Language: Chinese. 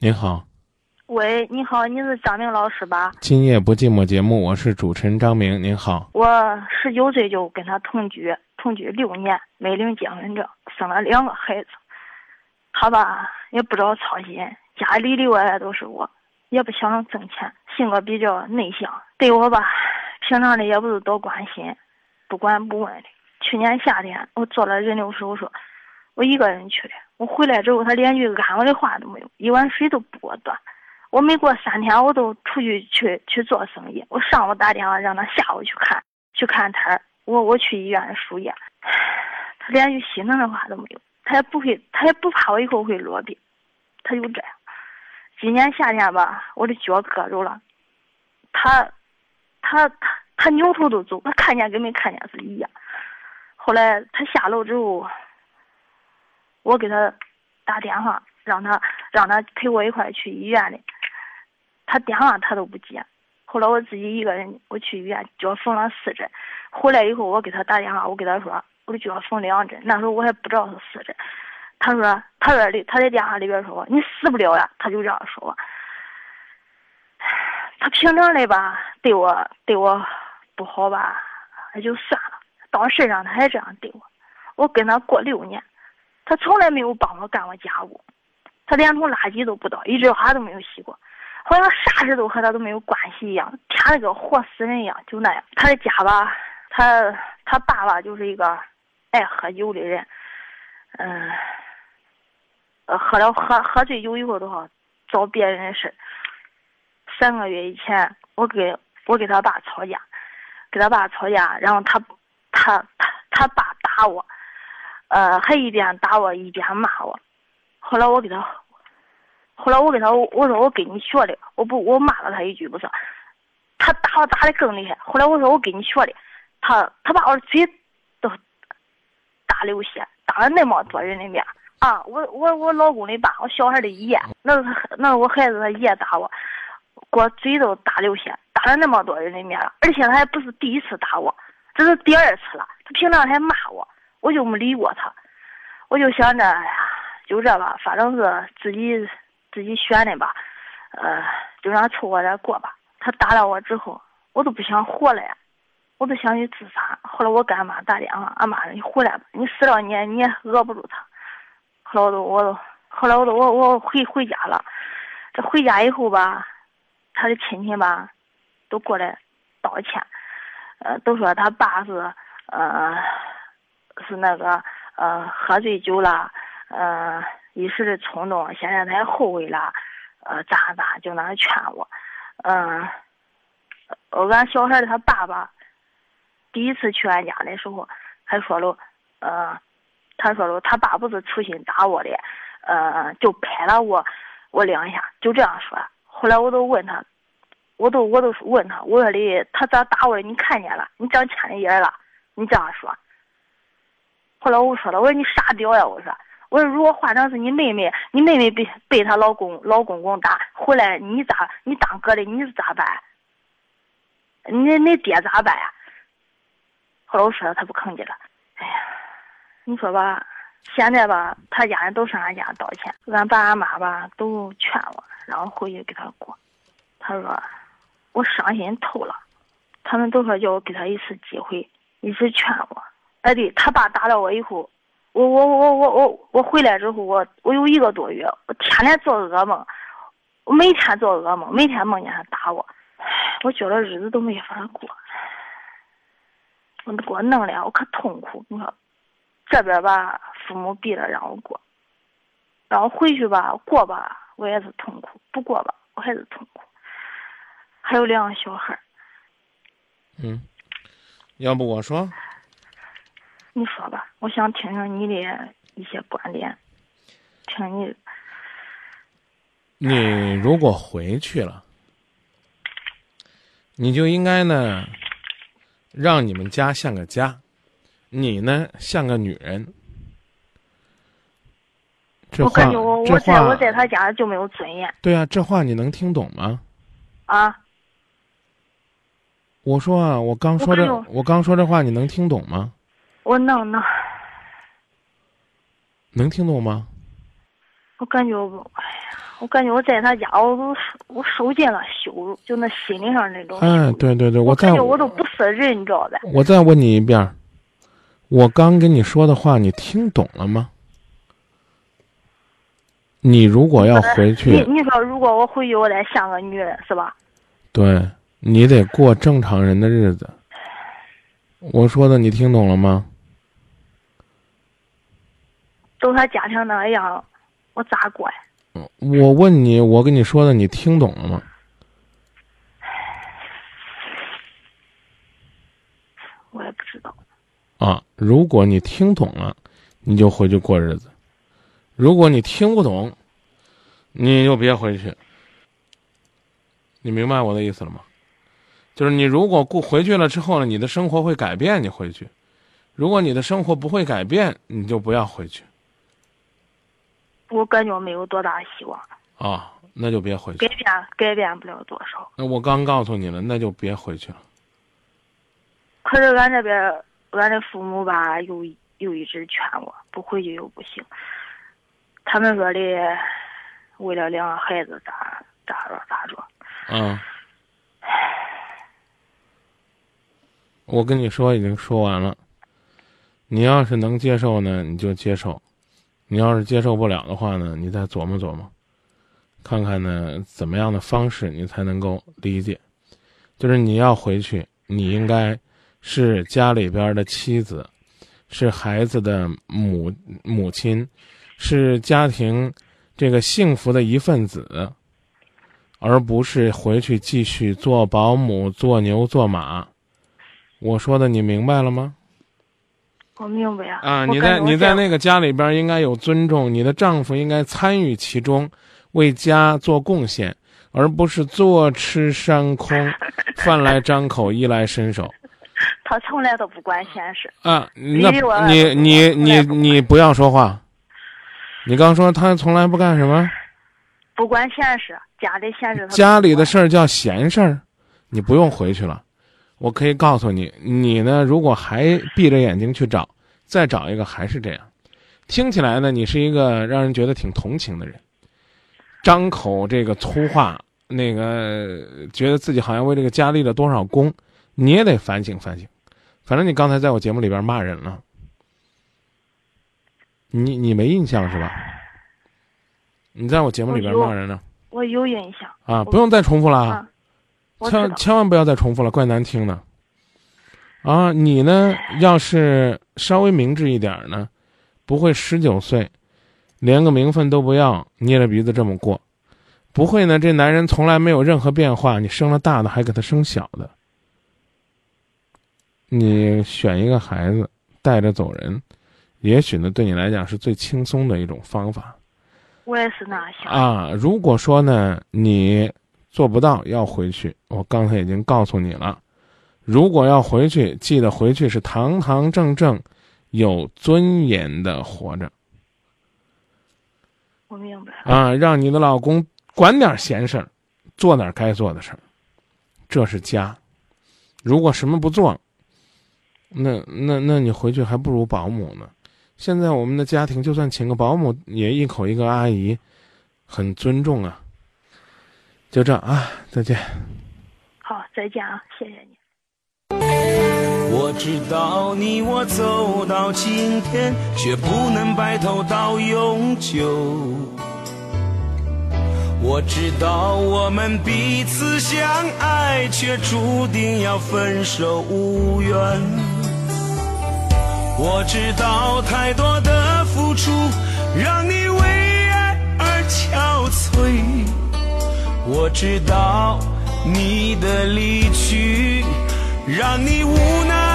您好，喂，你好，你是张明老师吧？今夜不寂寞节目，我是主持人张明。您好，我十九岁就跟他同居，同居六年，没领结婚证，生了两个孩子。他吧也不找操心，家里里外外都是我，也不想挣钱，性格比较内向，对我吧，平常的也不是多关心，不管不问的。去年夏天我做了人流手术，我一个人去的。我回来之后，他连句安慰的话都没有，一碗水都不给我端。我没过三天，我都出去去去做生意。我上午打电话让他下午去看去看摊儿，我我去医院输液，他连句心疼的话都没有。他也不会，他也不怕我以后会落病，他就这样。今年夏天吧，我的脚割着了，他他他他扭头就走，他看见跟没看见是一样。后来他下楼之后。我给他打电话，让他让他陪我一块去医院里，他电话他都不接。后来我自己一个人我去医院，脚缝了四针。回来以后我给他打电话，我给他说我的脚缝两针。那时候我还不知道是四针。他说他说的他在电话里边说你死不了呀，他就这样说。他平常的吧对我对我不好吧也就算了，到事上他还这样对我。我跟他过六年。他从来没有帮我干过家务，他连桶垃圾都不倒，一枝花都没有洗过，好像啥事都和他都没有关系一样，天那个活死人一样，就那样。他的家吧，他他爸爸就是一个爱喝酒的人，嗯，呃，喝了喝喝醉酒以后的话，找别人的事三个月以前，我给我给他爸吵架，跟他爸吵架，然后他他他他爸打我。呃，还一边打我一边骂我，后来我给他，后来我给他我说我跟你学的，我不我骂了他一句不是，他打我打的更厉害。后来我说我跟你学的，他他把我的嘴都打流血，打了那么多人的面啊！我我我老公的爸，我小孩的爷，那是那是我孩子他爷打我，给我嘴都打流血，打了那么多人的面了，而且他还不是第一次打我，这是第二次了，他平常还骂我。我就没理过他，我就想着，哎呀，就这吧，反正是自己自己选的吧，呃，就让凑合着过吧。他打了我之后，我都不想活了呀，我都想去自杀。后来我给俺妈打电话，俺妈说：“你回来吧，你死了你也你也讹不住他。”后来我都我都后来我都我我回回家了。这回家以后吧，他的亲戚吧，都过来道歉，呃，都说他爸是呃。是那个呃，喝醉酒了，呃，一时的冲动，现在他也后悔了，呃，咋咋就那劝我，嗯，我俺小孩的他爸爸，第一次去俺家的时候，还说了，呃，他说了，他爸不是粗心打我的，呃，就拍了我，我两下，就这样说。后来我都问他，我都我都问他，我说的他咋打我的？你看见了？你长千里眼了？你这样说。后来我说了，我说你傻屌呀！我说，我说如果换成是你妹妹，你妹妹被被她老公老公公打回来，你咋你当哥的你是咋办？你你爹咋办呀？后来我说了，他不吭气了。哎呀，你说吧，现在吧，他家人都上俺家道歉，俺爸俺妈吧都劝我，让我回去给他过。他说我伤心透了，他们都说叫我给他一次机会，一直劝我。哎，对他爸打了我以后，我我我我我我回来之后，我我有一个多月，我天天做噩梦，我每天做噩梦，每天梦见他打我，我觉得日子都没法过，我给我弄的我可痛苦。你说这边吧，父母逼着让我过，让我回去吧，过吧，我也是痛苦；不过吧，我还是痛苦。还有两个小孩儿嗯，要不我说。你说吧，我想听听你的一些观点，听你。你如果回去了，你就应该呢，让你们家像个家，你呢像个女人。我感觉我我在我在他家就没有尊严。对啊，这话你能听懂吗？啊。我说啊，我刚说这，我刚说这话，你能听懂吗？我能能，能听懂吗？我感觉我，哎呀。我感觉我在他家，我都我受尽了羞辱，就那心理上那种。哎，对对对，我再感觉我都不是人，你知道呗？我再问你一遍，我刚跟你说的话，你听懂了吗？你如果要回去，你你说如果我回去，我得像个女人，是吧？对，你得过正常人的日子。我说的你听懂了吗？都他家庭那样，我咋过呀？我问你，我跟你说的，你听懂了吗？我也不知道。啊，如果你听懂了，你就回去过日子；如果你听不懂，你就别回去。你明白我的意思了吗？就是你如果过回去了之后呢，你的生活会改变，你回去；如果你的生活不会改变，你就不要回去。我感觉没有多大希望。啊，那就别回去。改变改变不了多少。那我刚告诉你了，那就别回去了。可是俺这边，俺的父母吧，又又一直劝我不回去又不行。他们说的，为了两个孩子咋咋着咋着。嗯。我跟你说，已经说完了。你要是能接受呢，你就接受；你要是接受不了的话呢，你再琢磨琢磨，看看呢怎么样的方式你才能够理解。就是你要回去，你应该是家里边的妻子，是孩子的母母亲，是家庭这个幸福的一份子，而不是回去继续做保姆、做牛做马。我说的你明白了吗？我明白啊。啊，你在你在那个家里边应该有尊重，你的丈夫应该参与其中，为家做贡献，而不是坐吃山空，饭来张口，衣来伸手。他从来都不管闲事。啊，那你你你你不要说话。你刚说他从来不干什么？不管闲事，家里闲事。家里的事儿叫闲事儿，你不用回去了。我可以告诉你，你呢？如果还闭着眼睛去找，再找一个还是这样，听起来呢，你是一个让人觉得挺同情的人，张口这个粗话，那个觉得自己好像为这个家立了多少功，你也得反省反省。反正你刚才在我节目里边骂人了，你你没印象是吧？你在我节目里边骂人了，我有印象啊，不用再重复了。千千万不要再重复了，怪难听的。啊，你呢？要是稍微明智一点呢，不会十九岁，连个名分都不要，捏着鼻子这么过。不会呢，这男人从来没有任何变化，你生了大的还给他生小的。你选一个孩子带着走人，也许呢，对你来讲是最轻松的一种方法。我也是那想。啊，如果说呢，你。做不到要回去，我刚才已经告诉你了。如果要回去，记得回去是堂堂正正、有尊严的活着。我明白。啊，让你的老公管点闲事儿，做点该做的事儿，这是家。如果什么不做，那那那你回去还不如保姆呢。现在我们的家庭，就算请个保姆，也一口一个阿姨，很尊重啊。就这啊，再见。好，再见啊，谢谢你。我知道你我走到今天，却不能白头到永久。我知道我们彼此相爱，却注定要分手无缘。我知道太多的付出，让你为爱而憔悴。我知道你的离去让你无奈